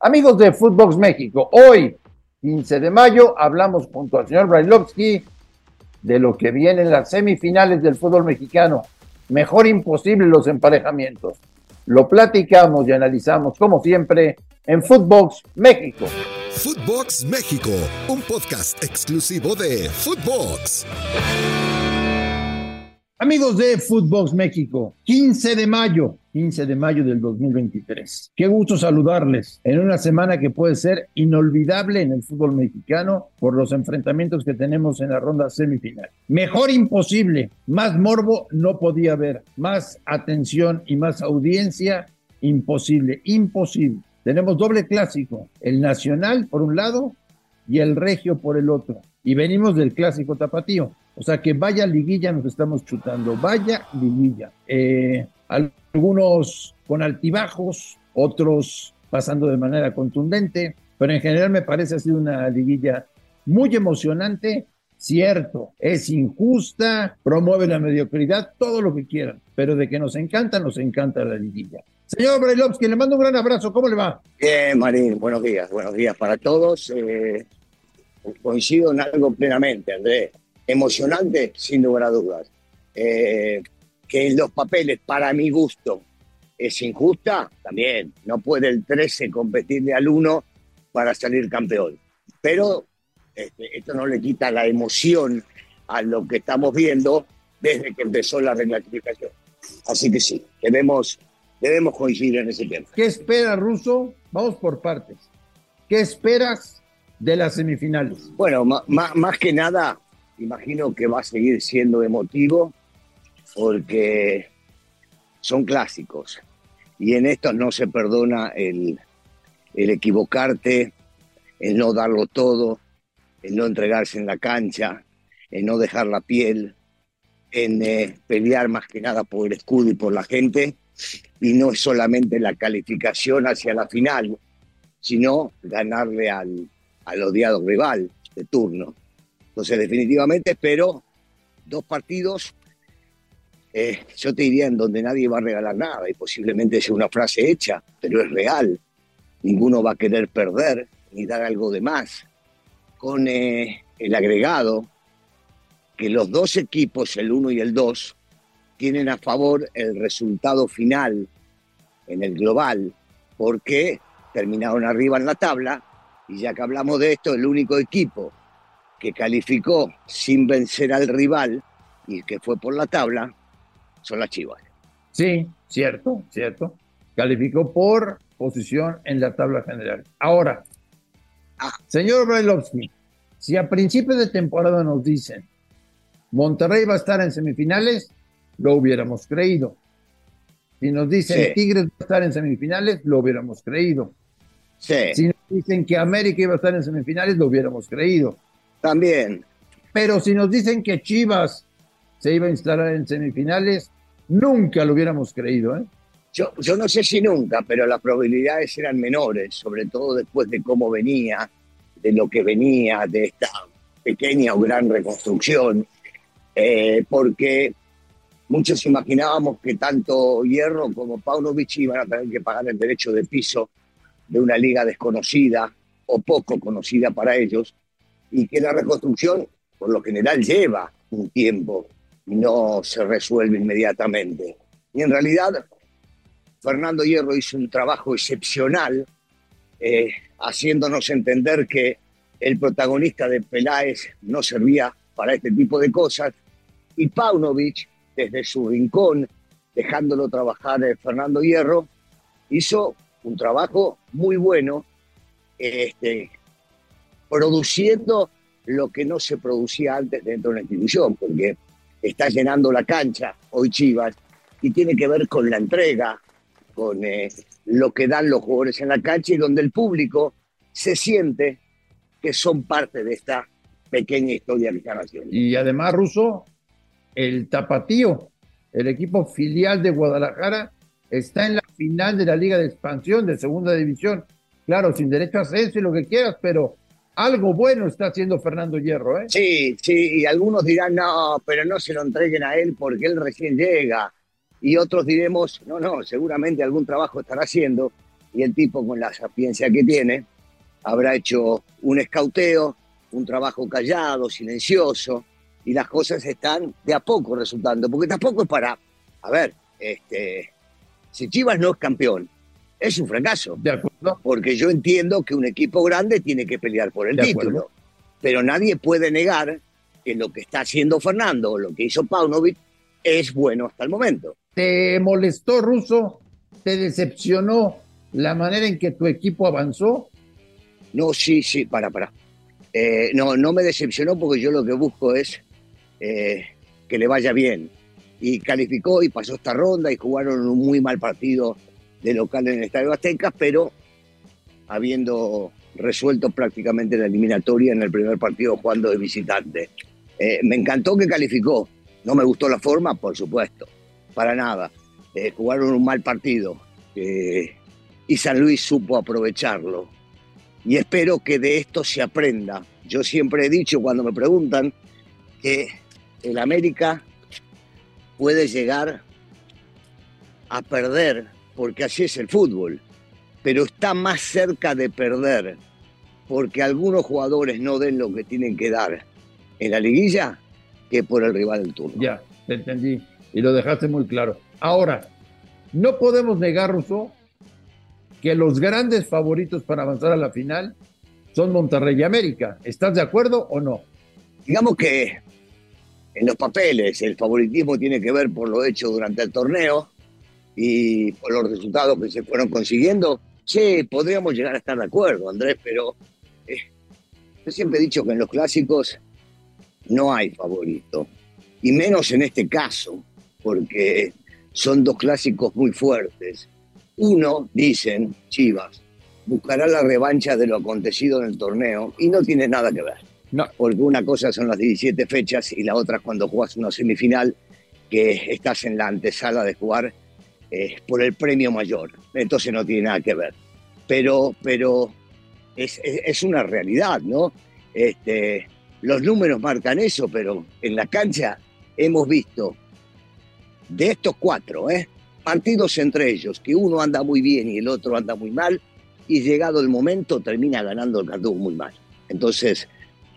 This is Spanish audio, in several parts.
Amigos de Footbox México, hoy, 15 de mayo, hablamos junto al señor Brailovsky de lo que viene en las semifinales del fútbol mexicano. Mejor imposible los emparejamientos. Lo platicamos y analizamos, como siempre, en Footbox México. Footbox México, un podcast exclusivo de Footbox. Amigos de Footbox México, 15 de mayo, 15 de mayo del 2023. Qué gusto saludarles en una semana que puede ser inolvidable en el fútbol mexicano por los enfrentamientos que tenemos en la ronda semifinal. Mejor imposible, más morbo no podía haber, más atención y más audiencia, imposible, imposible. Tenemos doble clásico, el nacional por un lado y el regio por el otro. Y venimos del clásico tapatío. O sea que vaya liguilla nos estamos chutando, vaya liguilla. Eh, algunos con altibajos, otros pasando de manera contundente, pero en general me parece ha sido una liguilla muy emocionante. Cierto, es injusta, promueve la mediocridad, todo lo que quieran, pero de que nos encanta, nos encanta la liguilla. Señor Brailovsky, le mando un gran abrazo, ¿cómo le va? Bien, Marín, buenos días, buenos días para todos. Eh, coincido en algo plenamente, Andrés emocionante, sin lugar a dudas. Eh, que en los papeles, para mi gusto, es injusta, también. No puede el 13 competirle al 1 para salir campeón. Pero este, esto no le quita la emoción a lo que estamos viendo desde que empezó la reclasificación. Así que sí, debemos, debemos coincidir en ese tema. ¿Qué espera Russo? Vamos por partes. ¿Qué esperas de las semifinales? Bueno, más que nada, imagino que va a seguir siendo emotivo porque son clásicos y en estos no se perdona el, equivocarte, el no darlo todo, el no entregarse en la cancha, el no dejar la piel, en eh, pelear más que nada por el escudo y por la gente, y no es solamente la calificación hacia la final, sino ganarle al, al odiado rival de turno. Entonces, definitivamente espero dos partidos, eh, yo te diría en donde nadie va a regalar nada y posiblemente sea una frase hecha, pero es real. Ninguno va a querer perder ni dar algo de más. Con eh, el agregado que los dos equipos, el 1 y el 2, tienen a favor el resultado final en el global, porque terminaron arriba en la tabla y ya que hablamos de esto, el único equipo que calificó sin vencer al rival y que fue por la tabla, son las Chivas. Sí, cierto, cierto. Calificó por posición en la tabla general. Ahora, ah. señor Brailovsky, si a principio de temporada nos dicen Monterrey va a estar en semifinales, lo hubiéramos creído. Si nos dicen Tigres va a estar en semifinales, lo hubiéramos creído. Sí. Si nos dicen que América iba a estar en semifinales, lo hubiéramos creído. También. Pero si nos dicen que Chivas se iba a instalar en semifinales, nunca lo hubiéramos creído. ¿eh? Yo, yo no sé si nunca, pero las probabilidades eran menores, sobre todo después de cómo venía, de lo que venía, de esta pequeña o gran reconstrucción, eh, porque muchos imaginábamos que tanto Hierro como Paunovic iban a tener que pagar el derecho de piso de una liga desconocida o poco conocida para ellos, y que la reconstrucción, por lo general, lleva un tiempo no se resuelve inmediatamente. Y en realidad, Fernando Hierro hizo un trabajo excepcional, eh, haciéndonos entender que el protagonista de Peláez no servía para este tipo de cosas, y Paunovic, desde su rincón, dejándolo trabajar eh, Fernando Hierro, hizo un trabajo muy bueno, este, produciendo lo que no se producía antes dentro de una institución, porque está llenando la cancha hoy Chivas y tiene que ver con la entrega, con eh, lo que dan los jugadores en la cancha y donde el público se siente que son parte de esta pequeña historia haciendo. Y además, Russo, el Tapatío, el equipo filial de Guadalajara, está en la final de la Liga de Expansión de Segunda División. Claro, sin derecho a ascenso y lo que quieras, pero algo bueno está haciendo Fernando Hierro, ¿eh? Sí, sí, y algunos dirán, no, pero no se lo entreguen a él porque él recién llega. Y otros diremos, no, no, seguramente algún trabajo estará haciendo. Y el tipo, con la sapiencia que tiene, habrá hecho un escauteo, un trabajo callado, silencioso, y las cosas están de a poco resultando, porque tampoco es para, a ver, este, si Chivas no es campeón, es un fracaso. De acuerdo. Porque yo entiendo que un equipo grande tiene que pelear por el De título, acuerdo. pero nadie puede negar que lo que está haciendo Fernando o lo que hizo Paunovic es bueno hasta el momento. ¿Te molestó, Russo? ¿Te decepcionó la manera en que tu equipo avanzó? No, sí, sí, para, para. Eh, no, no me decepcionó porque yo lo que busco es eh, que le vaya bien. Y calificó y pasó esta ronda y jugaron un muy mal partido de local en el Estadio Azteca, pero habiendo resuelto prácticamente la eliminatoria en el primer partido jugando de visitante. Eh, me encantó que calificó. No me gustó la forma, por supuesto, para nada. Eh, jugaron un mal partido eh, y San Luis supo aprovecharlo. Y espero que de esto se aprenda. Yo siempre he dicho cuando me preguntan que el América puede llegar a perder, porque así es el fútbol, pero está más cerca de perder, porque algunos jugadores no den lo que tienen que dar en la liguilla que por el rival del turno. Ya, te entendí. Y lo dejaste muy claro. Ahora, no podemos negar, Russo, que los grandes favoritos para avanzar a la final son Monterrey y América. ¿Estás de acuerdo o no? Digamos que en los papeles el favoritismo tiene que ver por lo hecho durante el torneo y por los resultados que se fueron consiguiendo. Sí, podríamos llegar a estar de acuerdo, Andrés, pero eh, yo siempre he dicho que en los clásicos no hay favorito, y menos en este caso, porque son dos clásicos muy fuertes. Uno, dicen Chivas, buscará la revancha de lo acontecido en el torneo y no tiene nada que ver. No. Porque una cosa son las 17 fechas y la otra es cuando juegas una semifinal que estás en la antesala de jugar eh, por el premio mayor. Entonces no tiene nada que ver. Pero, pero es, es- una realidad, ¿no? Este, los números marcan eso, pero en la cancha hemos visto de estos cuatro, ¿eh? partidos entre ellos, que uno anda muy bien y el otro anda muy mal, y llegado el momento termina ganando el cartón muy mal. Entonces,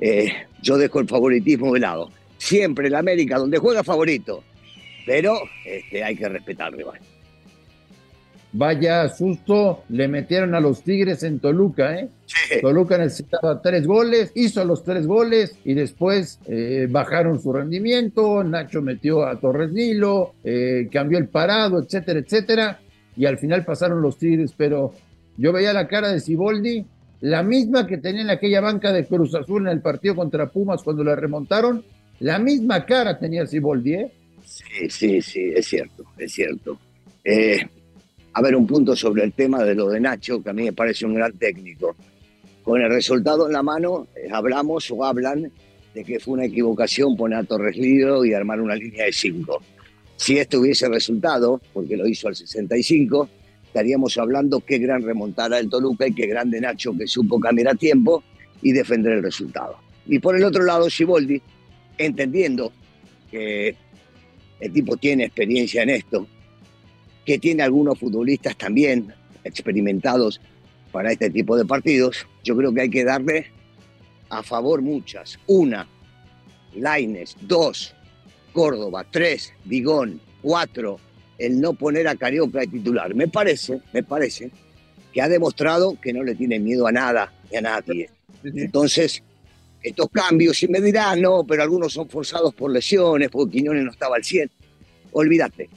eh, yo dejo el favoritismo de lado. Siempre el América, donde juega favorito, pero este, hay que respetar. Vaya susto, le metieron a los Tigres en Toluca, ¿eh? Toluca necesitaba tres goles, hizo los tres goles y después eh, bajaron su rendimiento. Nacho metió a Torres Nilo, eh, cambió el parado, etcétera, etcétera. Y al final pasaron los Tigres, pero yo veía la cara de Siboldi, la misma que tenía en aquella banca de Cruz Azul en el partido contra Pumas cuando la remontaron. La misma cara tenía Siboldi, ¿eh? Sí, sí, sí, es cierto, es cierto. Eh, a ver, un punto sobre el tema de lo de Nacho, que a mí me parece un gran técnico. Con el resultado en la mano, eh, hablamos o hablan de que fue una equivocación poner a Torres Lido y armar una línea de cinco. Si esto hubiese resultado, porque lo hizo al 65, estaríamos hablando qué gran remontada el Toluca y qué grande Nacho que supo cambiar a tiempo y defender el resultado. Y por el otro lado, Siboldi, entendiendo que el tipo tiene experiencia en esto, que tiene algunos futbolistas también experimentados para este tipo de partidos, yo creo que hay que darle a favor muchas. Una, Laines. Dos, Córdoba. Tres, Vigón. Cuatro, el no poner a Carioca de titular. Me parece, me parece que ha demostrado que no le tiene miedo a nada ni a nadie. Entonces, estos cambios, y me dirán, no, pero algunos son forzados por lesiones, porque Quiñones no estaba al 100. Olvídate,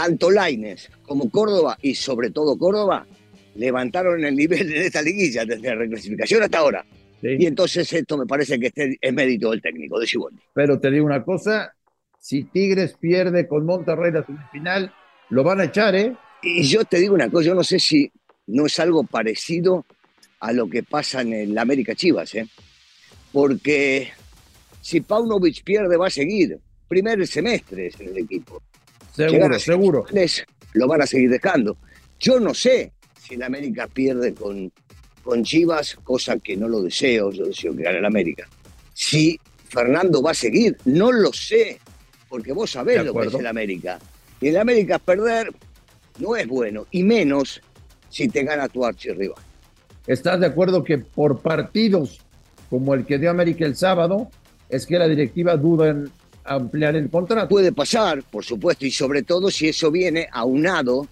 tanto Laines como Córdoba, y sobre todo Córdoba, levantaron el nivel en esta liguilla desde la reclasificación hasta ahora. Sí. Y entonces esto me parece que este es mérito del técnico, de Siboldi. Pero te digo una cosa, si Tigres pierde con Monterrey la semifinal, lo van a echar, ¿eh? Y yo te digo una cosa, yo no sé si no es algo parecido a lo que pasa en el América Chivas, ¿eh? porque si Paunovic pierde va a seguir. Primer semestre en el equipo. Seguro, seguro. Lo van a seguir dejando. Yo no sé si el América pierde con, con Chivas, cosa que no lo deseo, yo deseo que gane el América. Si Fernando va a seguir, no lo sé, porque vos sabés lo que es el América. Y el América perder no es bueno, y menos si te gana tu archirrival. ¿Estás de acuerdo que por partidos como el que dio América el sábado, es que la directiva duda en ampliar el contrato? Puede pasar, por supuesto, y sobre todo si eso viene aunado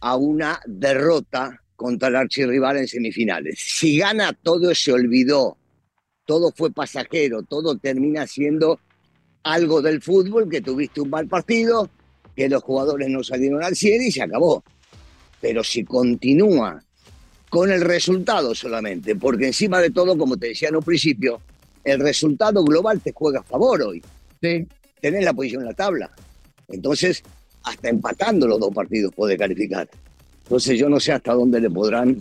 a una derrota contra el archirrival en semifinales. Si gana, todo se olvidó, todo fue pasajero, todo termina siendo algo del fútbol, que tuviste un mal partido, que los jugadores no salieron al cielo y se acabó. Pero si continúa con el resultado solamente, porque encima de todo, como te decía en un principio, el resultado global te juega a favor hoy. Sí. Tenés la posición en la tabla. Entonces, hasta empatando los dos partidos puede calificar. Entonces yo no sé hasta dónde le podrán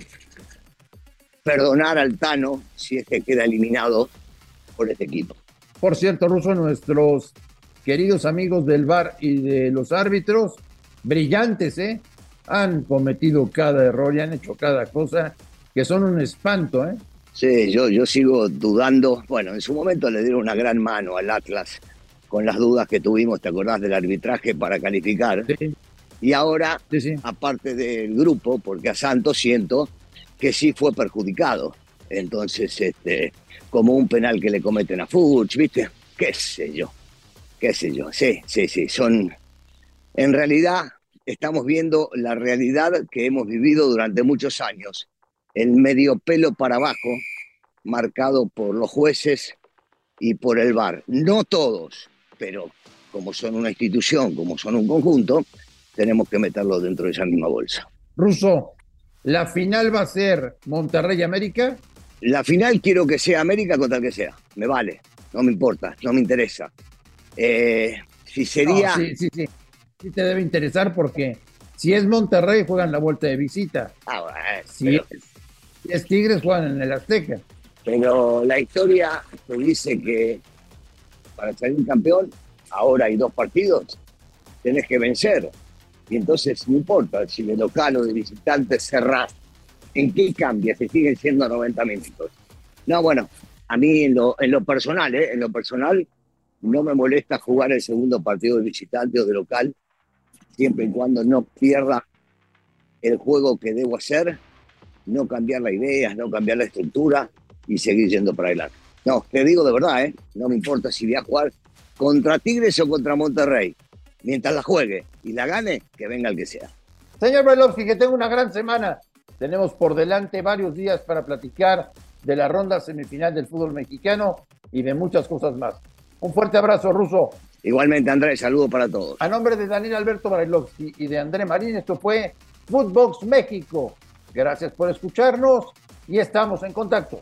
perdonar al Tano si es que queda eliminado por este equipo. Por cierto, Ruso, nuestros queridos amigos del VAR y de los árbitros, brillantes, ¿eh? Han cometido cada error y han hecho cada cosa que son un espanto, ¿eh? Sí, yo, yo sigo dudando. Bueno, en su momento le dieron una gran mano al Atlas con las dudas que tuvimos, ¿te acordás del arbitraje para calificar? Sí. Y ahora, aparte del grupo, porque a Santos siento que sí fue perjudicado. Entonces, este, como un penal que le cometen a Fuchs, ¿viste? ¿Qué sé yo? ¿Qué sé yo? Sí, sí, sí. Son. En realidad, estamos viendo la realidad que hemos vivido durante muchos años el medio pelo para abajo, marcado por los jueces y por el VAR. No todos, pero como son una institución, como son un conjunto, tenemos que meterlo dentro de esa misma bolsa. Russo, ¿la final va a ser Monterrey-América? La final quiero que sea América contra el que sea. Me vale, no me importa, no me interesa. Eh, si sería... sí, sí, sí. Sí te debe interesar porque si es Monterrey juegan la vuelta de visita. Ah, bueno, si, es Tigres juegan en el Azteca. Pero la historia te dice que para salir campeón, ahora hay dos partidos, tenés que vencer. Y entonces no importa si de local o de visitante cerrás. ¿En qué cambia? Se siguen siendo 90 minutos. No, bueno, a mí en lo, en lo personal, ¿eh? en lo personal, no me molesta jugar el segundo partido de visitante o de local, siempre y cuando no pierda el juego que debo hacer no cambiar la idea, no cambiar la estructura y seguir yendo para adelante. No, te digo de verdad, ¿eh? no me importa si voy a jugar contra Tigres o contra Monterrey. Mientras la juegue y la gane, que venga el que sea. Señor Belovsky, que tenga una gran semana. Tenemos por delante varios días para platicar de la ronda semifinal del fútbol mexicano y de muchas cosas más. Un fuerte abrazo, Ruso. Igualmente, Andrés, saludo para todos. A nombre de Daniel Alberto Brailovsky y de André Marín, esto fue Footbox México. Gracias por escucharnos y estamos en contacto.